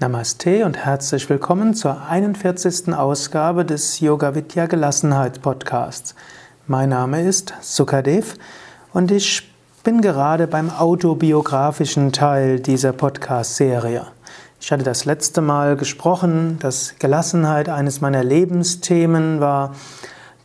Namaste und herzlich willkommen zur 41. Ausgabe des Yoga Vidya Gelassenheit Podcasts. Mein Name ist Sukadev und ich bin gerade beim autobiografischen Teil dieser Podcast-Serie. Ich hatte das letzte Mal gesprochen, dass Gelassenheit eines meiner Lebensthemen war,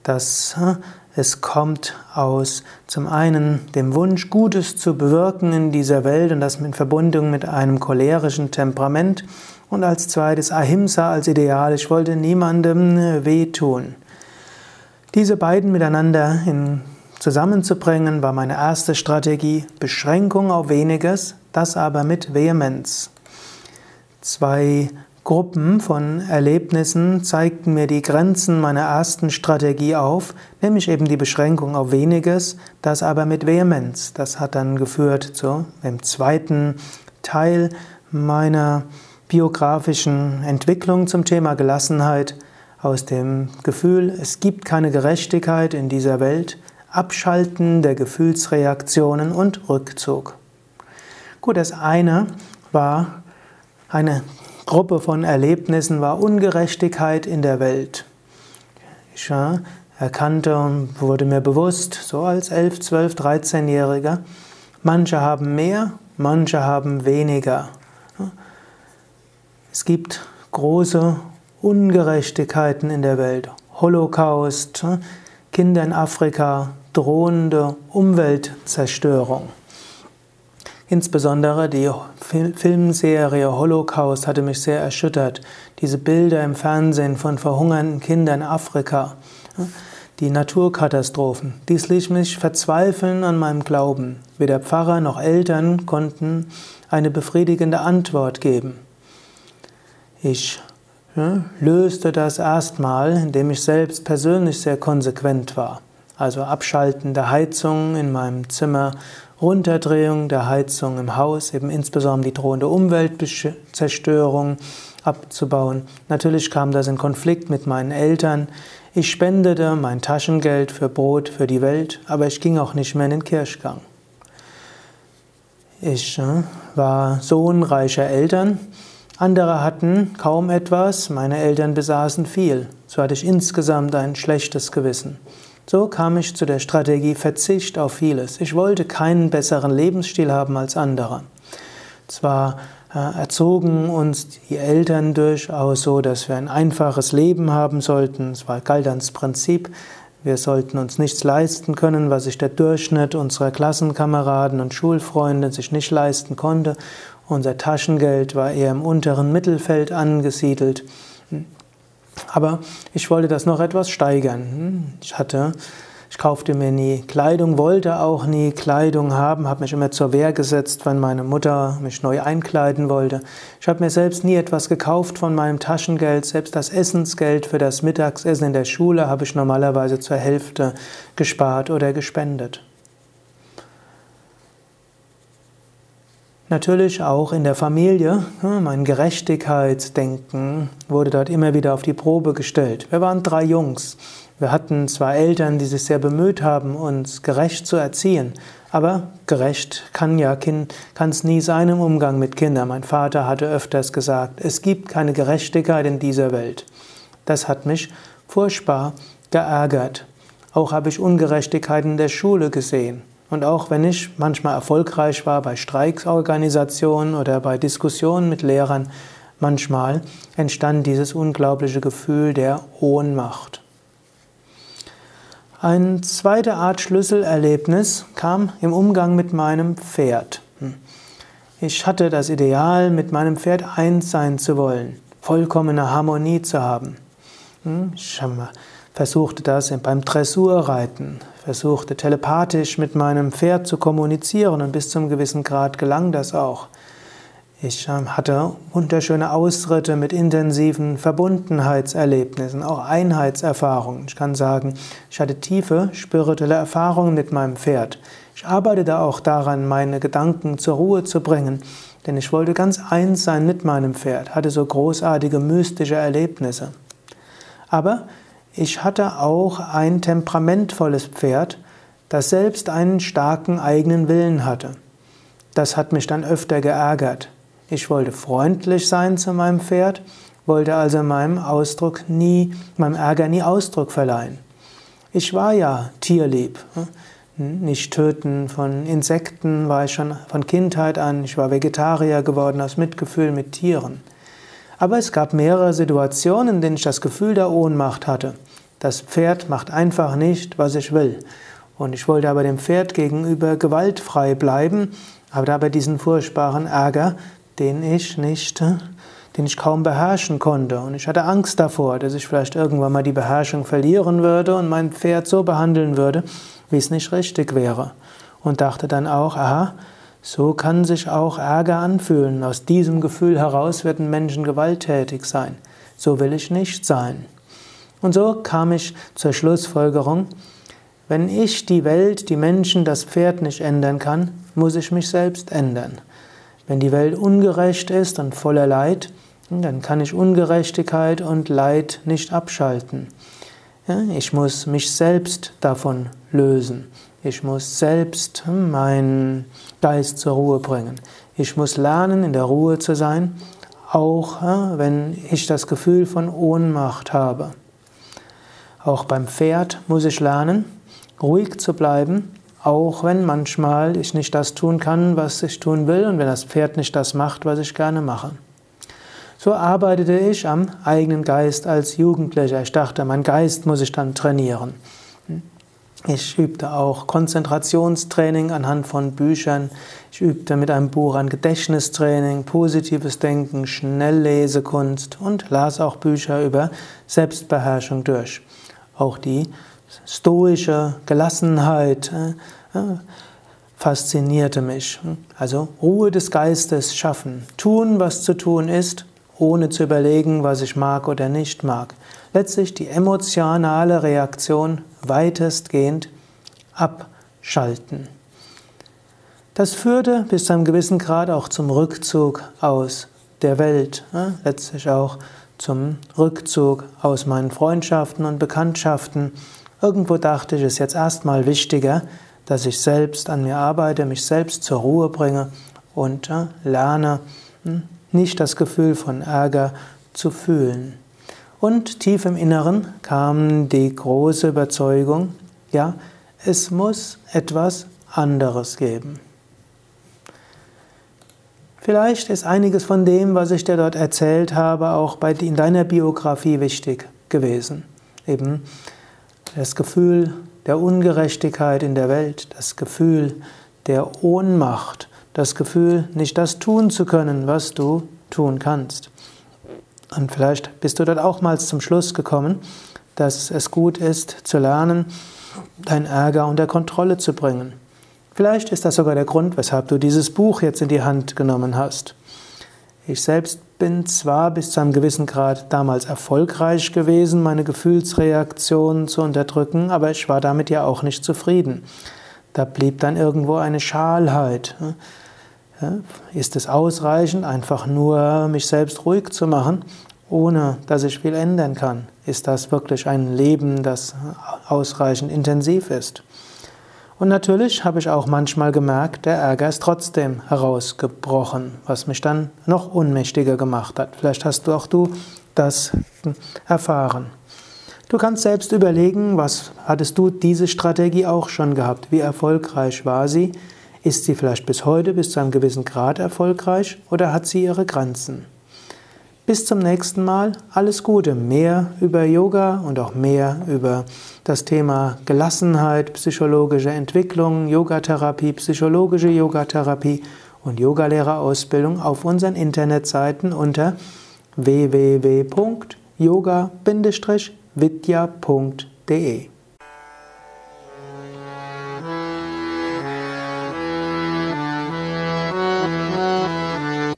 dass äh, es kommt aus zum einen dem Wunsch, Gutes zu bewirken in dieser Welt und das in Verbindung mit einem cholerischen Temperament und als zweites Ahimsa als Ideal. Ich wollte niemandem wehtun. Diese beiden miteinander in, zusammenzubringen war meine erste Strategie. Beschränkung auf weniges, das aber mit Vehemenz. Zwei Gruppen von Erlebnissen zeigten mir die Grenzen meiner ersten Strategie auf, nämlich eben die Beschränkung auf weniges, das aber mit Vehemenz. Das hat dann geführt zu dem zweiten Teil meiner biografischen Entwicklung zum Thema Gelassenheit, aus dem Gefühl, es gibt keine Gerechtigkeit in dieser Welt, Abschalten der Gefühlsreaktionen und Rückzug. Gut, das eine war eine Gruppe von Erlebnissen war Ungerechtigkeit in der Welt. Ich erkannte und wurde mir bewusst, so als 11, 12, 13-Jähriger, manche haben mehr, manche haben weniger. Es gibt große Ungerechtigkeiten in der Welt. Holocaust, Kinder in Afrika, drohende Umweltzerstörung. Insbesondere die Filmserie Holocaust hatte mich sehr erschüttert. Diese Bilder im Fernsehen von verhungernden Kindern in Afrika, die Naturkatastrophen, dies ließ mich verzweifeln an meinem Glauben. Weder Pfarrer noch Eltern konnten eine befriedigende Antwort geben. Ich löste das erstmal, indem ich selbst persönlich sehr konsequent war. Also Abschalten der Heizung in meinem Zimmer Runterdrehung der Heizung im Haus, eben insbesondere die drohende Umweltzerstörung abzubauen. Natürlich kam das in Konflikt mit meinen Eltern. Ich spendete mein Taschengeld für Brot für die Welt, aber ich ging auch nicht mehr in den Kirchgang. Ich äh, war Sohn reicher Eltern. Andere hatten kaum etwas, meine Eltern besaßen viel. So hatte ich insgesamt ein schlechtes Gewissen. So kam ich zu der Strategie Verzicht auf vieles. Ich wollte keinen besseren Lebensstil haben als andere. Zwar äh, erzogen uns die Eltern durchaus so, dass wir ein einfaches Leben haben sollten. Es war galt ans Prinzip. Wir sollten uns nichts leisten können, was sich der Durchschnitt unserer Klassenkameraden und Schulfreunde sich nicht leisten konnte. Unser Taschengeld war eher im unteren Mittelfeld angesiedelt. Aber ich wollte das noch etwas steigern. Ich hatte, ich kaufte mir nie Kleidung, wollte auch nie Kleidung haben, habe mich immer zur Wehr gesetzt, wenn meine Mutter mich neu einkleiden wollte. Ich habe mir selbst nie etwas gekauft von meinem Taschengeld, selbst das Essensgeld für das Mittagsessen in der Schule habe ich normalerweise zur Hälfte gespart oder gespendet. Natürlich auch in der Familie. Mein Gerechtigkeitsdenken wurde dort immer wieder auf die Probe gestellt. Wir waren drei Jungs. Wir hatten zwar Eltern, die sich sehr bemüht haben, uns gerecht zu erziehen, aber gerecht kann ja kann es nie sein im Umgang mit Kindern. Mein Vater hatte öfters gesagt, es gibt keine Gerechtigkeit in dieser Welt. Das hat mich furchtbar geärgert. Auch habe ich Ungerechtigkeiten in der Schule gesehen. Und auch wenn ich manchmal erfolgreich war bei Streiksorganisationen oder bei Diskussionen mit Lehrern, manchmal entstand dieses unglaubliche Gefühl der Ohnmacht. Eine zweite Art Schlüsselerlebnis kam im Umgang mit meinem Pferd. Ich hatte das Ideal, mit meinem Pferd eins sein zu wollen, vollkommene Harmonie zu haben. Ich versuchte das beim Dressurreiten, versuchte telepathisch mit meinem Pferd zu kommunizieren und bis zum gewissen Grad gelang das auch. Ich ähm, hatte wunderschöne Ausritte mit intensiven Verbundenheitserlebnissen, auch Einheitserfahrungen. Ich kann sagen, ich hatte tiefe spirituelle Erfahrungen mit meinem Pferd. Ich arbeitete auch daran, meine Gedanken zur Ruhe zu bringen, denn ich wollte ganz eins sein mit meinem Pferd, hatte so großartige mystische Erlebnisse. Aber ich hatte auch ein temperamentvolles Pferd, das selbst einen starken eigenen Willen hatte. Das hat mich dann öfter geärgert. Ich wollte freundlich sein zu meinem Pferd, wollte also meinem Ausdruck nie, meinem Ärger nie Ausdruck verleihen. Ich war ja tierlieb. Nicht töten von Insekten war ich schon von Kindheit an. Ich war Vegetarier geworden aus Mitgefühl mit Tieren. Aber es gab mehrere Situationen, in denen ich das Gefühl der Ohnmacht hatte. Das Pferd macht einfach nicht, was ich will. Und ich wollte aber dem Pferd gegenüber gewaltfrei bleiben, habe dabei diesen furchtbaren Ärger, den ich nicht, den ich kaum beherrschen konnte. Und ich hatte Angst davor, dass ich vielleicht irgendwann mal die Beherrschung verlieren würde und mein Pferd so behandeln würde, wie es nicht richtig wäre. Und dachte dann auch, aha, so kann sich auch Ärger anfühlen. Aus diesem Gefühl heraus werden Menschen gewalttätig sein. So will ich nicht sein. Und so kam ich zur Schlussfolgerung, wenn ich die Welt, die Menschen, das Pferd nicht ändern kann, muss ich mich selbst ändern. Wenn die Welt ungerecht ist und voller Leid, dann kann ich Ungerechtigkeit und Leid nicht abschalten. Ich muss mich selbst davon lösen. Ich muss selbst meinen Geist zur Ruhe bringen. Ich muss lernen, in der Ruhe zu sein, auch wenn ich das Gefühl von Ohnmacht habe. Auch beim Pferd muss ich lernen, ruhig zu bleiben, auch wenn manchmal ich nicht das tun kann, was ich tun will und wenn das Pferd nicht das macht, was ich gerne mache. So arbeitete ich am eigenen Geist als Jugendlicher. Ich dachte, mein Geist muss ich dann trainieren. Ich übte auch Konzentrationstraining anhand von Büchern. Ich übte mit einem Buch an Gedächtnistraining, positives Denken, Schnelllesekunst und las auch Bücher über Selbstbeherrschung durch. Auch die stoische Gelassenheit äh, äh, faszinierte mich. Also Ruhe des Geistes schaffen, tun, was zu tun ist, ohne zu überlegen, was ich mag oder nicht mag. Letztlich die emotionale Reaktion weitestgehend abschalten. Das führte bis zu einem gewissen Grad auch zum Rückzug aus der Welt, äh, letztlich auch zum Rückzug aus meinen Freundschaften und Bekanntschaften. Irgendwo dachte ich, es ist jetzt erstmal wichtiger, dass ich selbst an mir arbeite, mich selbst zur Ruhe bringe und äh, lerne, hm, nicht das Gefühl von Ärger zu fühlen. Und tief im Inneren kam die große Überzeugung, ja, es muss etwas anderes geben. Vielleicht ist einiges von dem, was ich dir dort erzählt habe, auch bei, in deiner Biografie wichtig gewesen. Eben das Gefühl der Ungerechtigkeit in der Welt, das Gefühl der Ohnmacht, das Gefühl, nicht das tun zu können, was du tun kannst. Und vielleicht bist du dort auch mal zum Schluss gekommen, dass es gut ist zu lernen, dein Ärger unter Kontrolle zu bringen. Vielleicht ist das sogar der Grund, weshalb du dieses Buch jetzt in die Hand genommen hast. Ich selbst bin zwar bis zu einem gewissen Grad damals erfolgreich gewesen, meine Gefühlsreaktionen zu unterdrücken, aber ich war damit ja auch nicht zufrieden. Da blieb dann irgendwo eine Schalheit. Ist es ausreichend, einfach nur mich selbst ruhig zu machen, ohne dass ich viel ändern kann? Ist das wirklich ein Leben, das ausreichend intensiv ist? Und natürlich habe ich auch manchmal gemerkt, der Ärger ist trotzdem herausgebrochen, was mich dann noch unmächtiger gemacht hat. Vielleicht hast du auch du das erfahren. Du kannst selbst überlegen, was hattest du diese Strategie auch schon gehabt? Wie erfolgreich war sie? Ist sie vielleicht bis heute bis zu einem gewissen Grad erfolgreich oder hat sie ihre Grenzen? Bis zum nächsten Mal. Alles Gute. Mehr über Yoga und auch mehr über das Thema Gelassenheit, psychologische Entwicklung, Yogatherapie, psychologische Yogatherapie und Yogalehrerausbildung auf unseren Internetseiten unter www.yoga-vidya.de